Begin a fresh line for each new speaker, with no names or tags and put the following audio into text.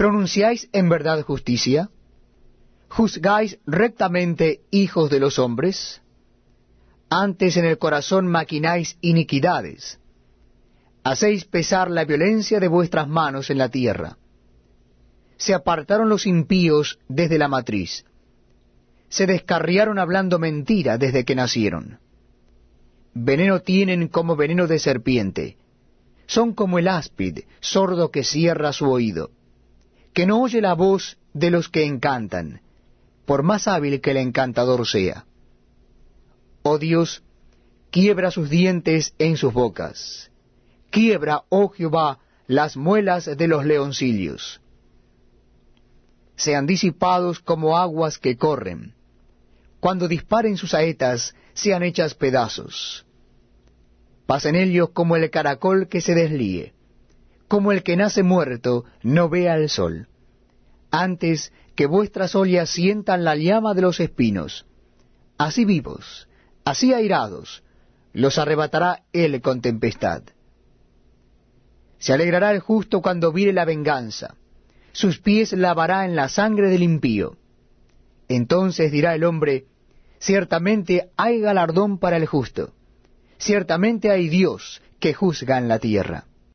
¿pronunciáis en verdad justicia? ¿Juzgáis rectamente hijos de los hombres? Antes en el corazón maquináis iniquidades. Hacéis pesar la violencia de vuestras manos en la tierra. Se apartaron los impíos desde la matriz. Se descarriaron hablando mentira desde que nacieron. Veneno tienen como veneno de serpiente. Son como el áspid, sordo que cierra su oído, que no oye la voz de los que encantan, por más hábil que el encantador sea. Oh Dios, quiebra sus dientes en sus bocas. Quiebra, oh Jehová, las muelas de los leoncillos. Sean disipados como aguas que corren. Cuando disparen sus saetas, sean hechas pedazos. Pasen ellos como el caracol que se deslíe, como el que nace muerto no vea el sol. Antes que vuestras ollas sientan la llama de los espinos, así vivos, así airados, los arrebatará él con tempestad. Se alegrará el justo cuando vire la venganza, sus pies lavará en la sangre del impío. Entonces dirá el hombre, ciertamente hay galardón para el justo, ciertamente hay Dios que juzga en la tierra.